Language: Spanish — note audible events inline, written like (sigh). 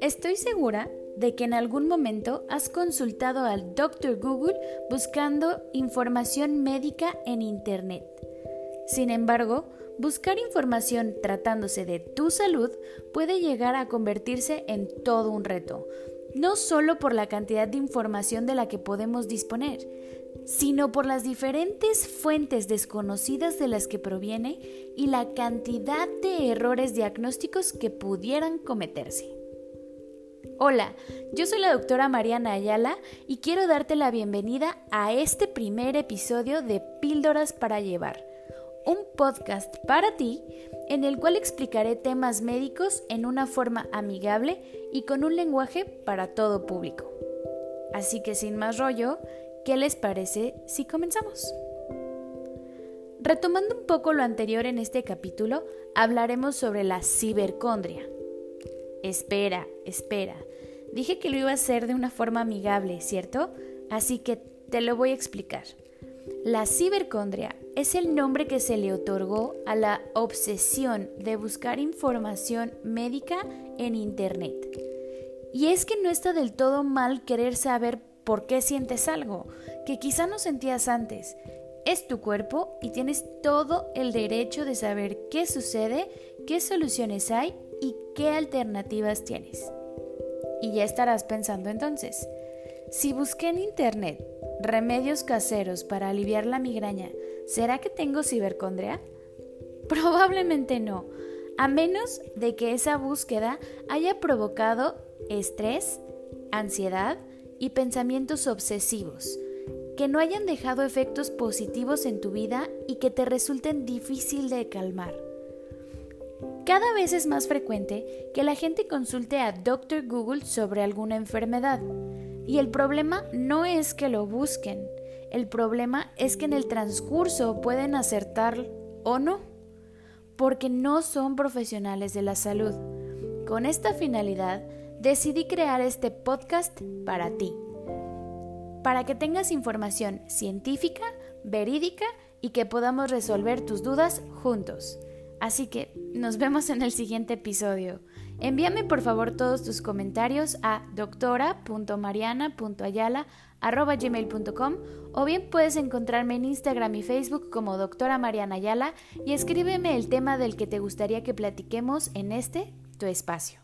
Estoy segura de que en algún momento has consultado al Dr. Google buscando información médica en Internet. Sin embargo, buscar información tratándose de tu salud puede llegar a convertirse en todo un reto, no solo por la cantidad de información de la que podemos disponer, sino por las diferentes fuentes desconocidas de las que proviene y la cantidad de errores diagnósticos que pudieran cometerse. Hola, yo soy la doctora Mariana Ayala y quiero darte la bienvenida a este primer episodio de Píldoras para Llevar, un podcast para ti en el cual explicaré temas médicos en una forma amigable y con un lenguaje para todo público. Así que sin más rollo, ¿qué les parece si comenzamos? Retomando un poco lo anterior en este capítulo, hablaremos sobre la cibercondria. Espera, espera. Dije que lo iba a hacer de una forma amigable, ¿cierto? Así que te lo voy a explicar. La cibercondria es el nombre que se le otorgó a la obsesión de buscar información médica en Internet. Y es que no está del todo mal querer saber por qué sientes algo, que quizá no sentías antes. Es tu cuerpo y tienes todo el derecho de saber qué sucede, qué soluciones hay y qué alternativas tienes. Y ya estarás pensando entonces, si busqué en internet remedios caseros para aliviar la migraña, ¿será que tengo cibercondria? (laughs) Probablemente no, a menos de que esa búsqueda haya provocado estrés, ansiedad y pensamientos obsesivos, que no hayan dejado efectos positivos en tu vida y que te resulten difícil de calmar. Cada vez es más frecuente que la gente consulte a Dr. Google sobre alguna enfermedad. Y el problema no es que lo busquen, el problema es que en el transcurso pueden acertar o no, porque no son profesionales de la salud. Con esta finalidad, decidí crear este podcast para ti, para que tengas información científica, verídica y que podamos resolver tus dudas juntos. Así que nos vemos en el siguiente episodio. Envíame por favor todos tus comentarios a doctora.mariana.ayala.gmail.com o bien puedes encontrarme en Instagram y Facebook como doctora Mariana Ayala y escríbeme el tema del que te gustaría que platiquemos en este tu espacio.